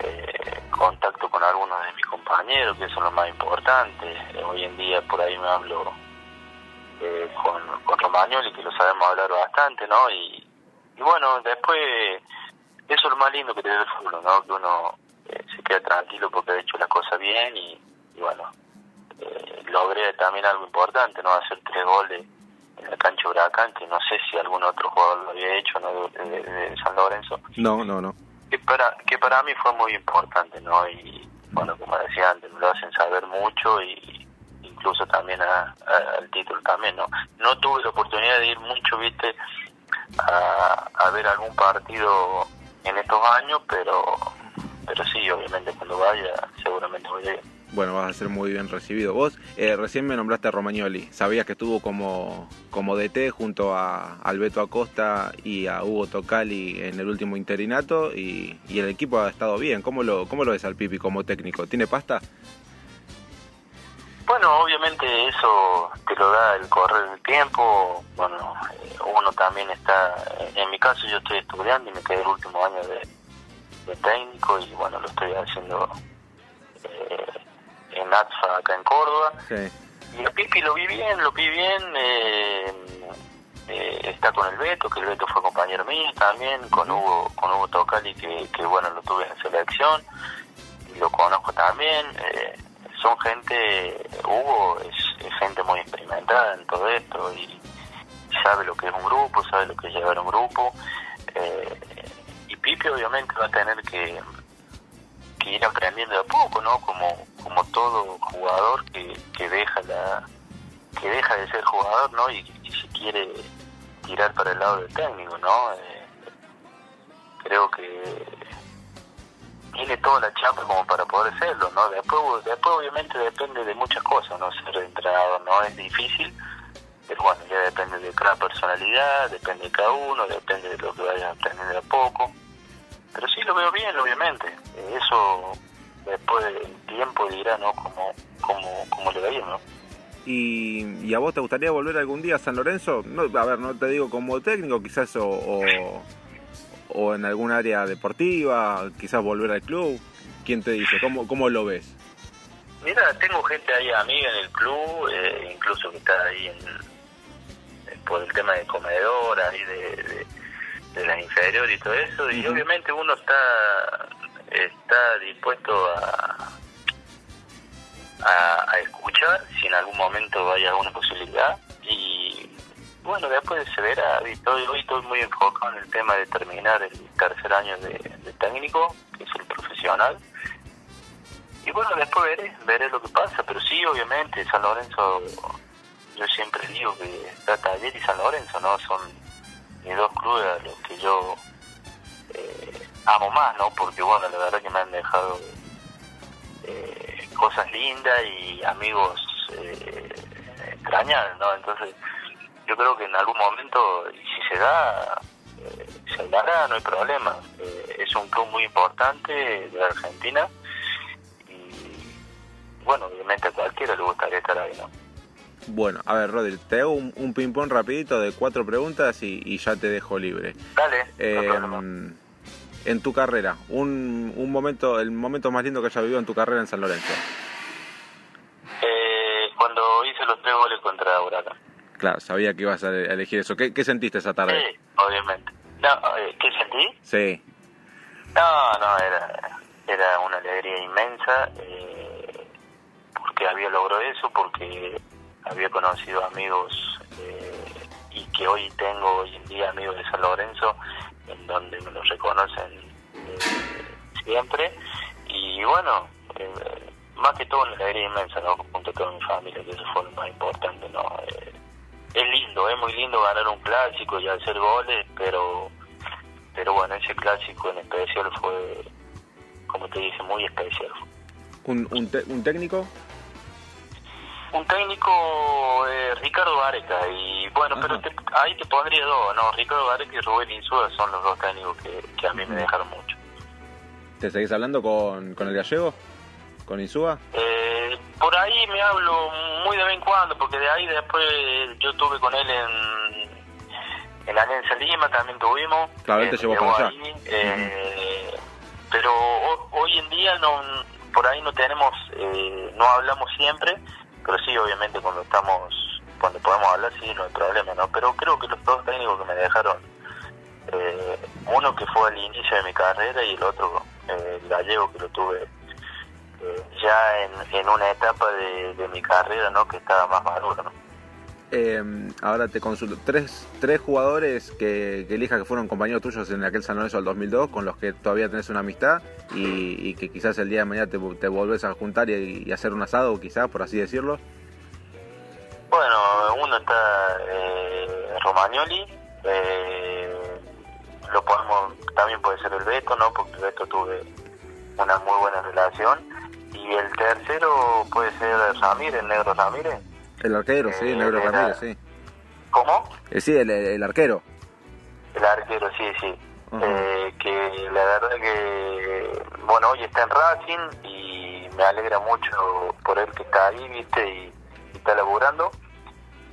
eh, contacto con algunos de mis compañeros, que eso es lo más importante. Eh, hoy en día por ahí me hablo eh, con, con Romagnoli, que lo sabemos hablar bastante, ¿no? Y, bueno, después, eso es lo más lindo que tiene el fútbol, ¿no? Que uno eh, se queda tranquilo porque ha hecho las cosas bien y, y bueno, eh, logré también algo importante, ¿no? Hacer tres goles cancha Huracán, que no sé si algún otro jugador lo había hecho, ¿no? De, de, de San Lorenzo. No, no, no. Que para, que para mí fue muy importante, ¿no? Y bueno, como decía antes, me lo hacen saber mucho y incluso también a, a, al título también, ¿no? No tuve la oportunidad de ir mucho, viste, a, a ver algún partido en estos años, pero pero sí, obviamente cuando vaya seguramente voy a ir. Bueno, vas a ser muy bien recibido. Vos eh, recién me nombraste a Romagnoli. Sabías que estuvo como, como DT junto a Alberto Acosta y a Hugo Tocali en el último interinato y, y el equipo ha estado bien. ¿Cómo lo, ¿Cómo lo ves al Pipi como técnico? ¿Tiene pasta? Bueno, obviamente eso te lo da el correr del tiempo. Bueno, eh, uno también está, en mi caso yo estoy estudiando y me quedé el último año de, de técnico y bueno, lo estoy haciendo eh, en ATFA acá en Córdoba. Sí. Y a Pipi lo vi bien, lo vi bien. eh, eh, está con el Beto, que el Beto fue compañero mío también, con Hugo, con Hugo Tocali, que, que bueno, lo tuve en selección, y lo conozco también. eh, son gente, Hugo es, es gente muy experimentada en todo esto y sabe lo que es un grupo, sabe lo que es llevar un grupo. eh, y Pipi obviamente va a tener que, que ir aprendiendo de a poco, ¿no? Como, como todo jugador que, que deja la que deja de ser jugador, ¿no? Y, y si quiere tirar para el lado del técnico, ¿no? Eh, creo que tiene toda la chapa como para poder hacerlo, ¿no? Después, después obviamente depende de muchas cosas, ¿no? Ser entrenador no es difícil, pero bueno, ya depende de cada personalidad, depende de cada uno, depende de lo que vayas aprendiendo de a poco. Pero sí lo veo bien, obviamente. Eh, Eso después del tiempo dirá, ¿no? Como, como, como le va a ir, ¿no? ¿Y, ¿Y a vos te gustaría volver algún día a San Lorenzo? No, a ver, no te digo como técnico, quizás o, o, o en algún área deportiva, quizás volver al club. ¿Quién te dice? ¿Cómo, cómo lo ves? Mira, tengo gente ahí amiga en el club, eh, incluso que está ahí en, eh, por el tema de comedor, ahí de, de, de la inferior y todo eso, y obviamente uno está está dispuesto a, a, escuchar si en algún momento hay alguna posibilidad. Y bueno, después se verá, hoy estoy muy enfocado en el tema de terminar el tercer año de, técnico, que es el profesional, y bueno, después veré, veré lo que pasa, pero sí, obviamente, San Lorenzo, yo siempre digo que está Taller y San Lorenzo, ¿no? Son mis dos clubes los que yo eh, amo más, ¿no? Porque, bueno, la verdad que me han dejado eh, cosas lindas y amigos eh, extrañables, ¿no? Entonces, yo creo que en algún momento, y si se da, eh, se dará, no hay problema. Eh, es un club muy importante de Argentina bueno, obviamente a cualquiera le gustaría estar ahí, ¿no? Bueno, a ver, Rodri, te hago un, un ping-pong rapidito de cuatro preguntas y, y ya te dejo libre. Dale, Eh, en tu carrera, un, un momento, el momento más lindo que hayas vivido en tu carrera en San Lorenzo. Eh, cuando hice los tres goles contra Huracán. Claro, sabía que ibas a elegir eso. ¿Qué, qué sentiste esa tarde? Sí, obviamente. No, eh, ¿Qué sentí? Sí. No, no, era, era una alegría inmensa eh, porque había logrado eso, porque había conocido amigos eh, y que hoy tengo hoy en día amigos de San Lorenzo, en donde me los reconocen eh, siempre. Y bueno, eh, más que todo una alegría inmensa, ¿no? Junto a toda mi familia, que eso fue lo más importante, ¿no? Eh, es lindo, es muy lindo ganar un clásico y hacer goles, pero pero bueno, ese clásico en especial fue, como te dije, muy especial. ¿Un, un, un técnico? Un técnico, eh, Ricardo Vareca, y bueno, pero te- ahí te pondría dos, ¿no? Ricardo Vareca y Rubén Insúa son los dos técnicos que, que a mí me dejaron mucho. ¿Te seguís hablando con, con el gallego? ¿Con Insúa? Eh, por ahí me hablo muy de vez en cuando, porque de ahí después yo estuve con él en, en la Alianza Lima, también tuvimos. Claro, él te Eh, llevó para allá. ahí, eh, Pero ho- hoy en día no por ahí no tenemos, eh, no hablamos siempre, pero sí, obviamente cuando estamos, cuando podemos hablar, sí, no hay problema, ¿no? Pero creo que los dos técnicos que me dejaron, eh, uno que fue al inicio de mi carrera y el otro, eh, el gallego que lo tuve eh, ya en, una etapa de, de mi carrera, ¿no? Que estaba más maduro, ¿no? Eh, ahora te consulto. Tres, tres jugadores que, que elijas que fueron compañeros tuyos en aquel San Lorenzo del 2002, con los que todavía tenés una amistad y, que quizás el día de mañana te, te volvés a juntar y, y hacer un asado, quizás, por así decirlo. Bueno, uno está eh, Romagnoli, eh, lo podemos, también puede ser el Beto, ¿no? Porque el Beto tuve una muy buena relación. Y el tercero puede ser Ramírez, el negro Ramírez. El arquero, sí, el Eh, negro era- Ramírez, sí. ¿Cómo? Eh, sí, el, el arquero. El arquero, sí, sí. Eh, que la verdad que, bueno, hoy está en Racing y me alegra mucho por él que está ahí, viste, y, y está laburando.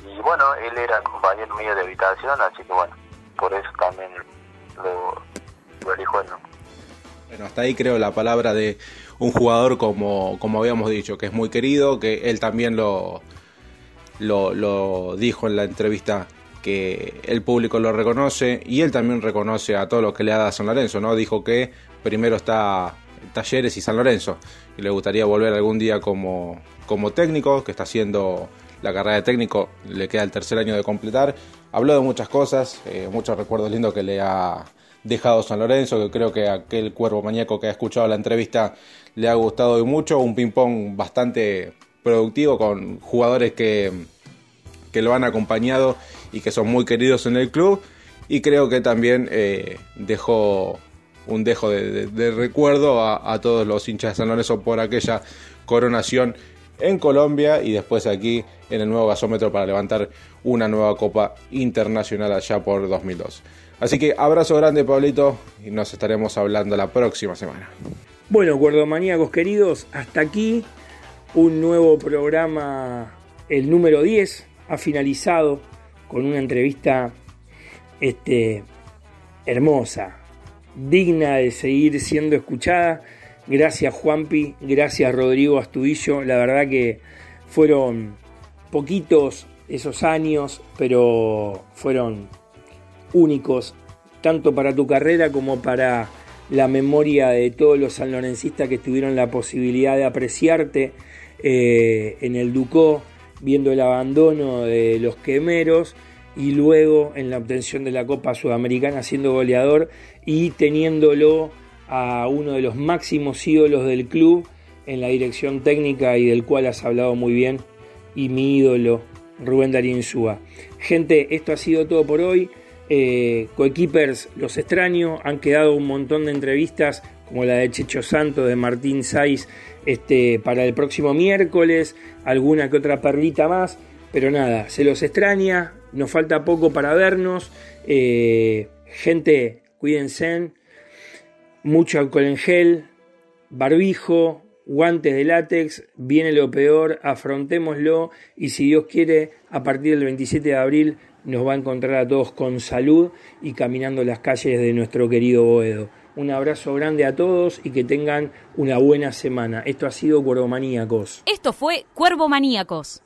Y bueno, él era compañero mío de habitación, así que bueno, por eso también lo, lo elijo él, ¿no? Bueno, hasta ahí creo la palabra de un jugador como, como habíamos dicho, que es muy querido, que él también lo, lo, dijo en la entrevista que el público lo reconoce y él también reconoce a todo lo que le ha dado a San Lorenzo, ¿no? Dijo que primero está Talleres y San Lorenzo y le gustaría volver algún día como, como técnico, que está haciendo la carrera de técnico, le queda el tercer año de completar. Habló de muchas cosas, eh, muchos recuerdos lindos que le ha dejado San Lorenzo, que creo que aquel cuervo maníaco que ha escuchado la entrevista le ha gustado y mucho, un ping-pong bastante productivo con jugadores que, que lo han acompañado y que son muy queridos en el club y creo que también eh, dejó un dejo de, recuerdo a, todos los hinchas de San Lorenzo por aquella coronación en Colombia y después aquí en el nuevo gasómetro para levantar una nueva Copa Internacional allá por 2002. Así que abrazo grande Pablito y nos estaremos hablando la próxima semana. Bueno, cuerdomaníacos queridos, hasta aquí un nuevo programa, el número 10, ha finalizado con una entrevista este, hermosa, digna de seguir siendo escuchada. Gracias Juanpi, gracias Rodrigo Astudillo, la verdad que fueron poquitos esos años, pero fueron únicos, tanto para tu carrera como para la memoria de todos los sanlorencistas que tuvieron la posibilidad de apreciarte eh, en el Ducó, viendo el abandono de los quemeros y luego en la obtención de la Copa Sudamericana siendo goleador y teniéndolo a uno de los máximos ídolos del club en la dirección técnica y del cual has hablado muy bien y mi ídolo Rubén Darín Insúa. Gente, esto ha sido todo por hoy. Eh, Coequippers, los extraño. Han quedado un montón de entrevistas, como la de Checho Santos, de Martín Saiz, este, para el próximo miércoles. Alguna que otra perlita más. Pero nada, se los extraña. Nos falta poco para vernos. Eh, gente, cuídense. Mucho alcohol en gel, barbijo, guantes de látex, viene lo peor, afrontémoslo y si Dios quiere, a partir del 27 de abril nos va a encontrar a todos con salud y caminando las calles de nuestro querido Boedo. Un abrazo grande a todos y que tengan una buena semana. Esto ha sido Cuervomaníacos. Esto fue Cuervo Maníacos.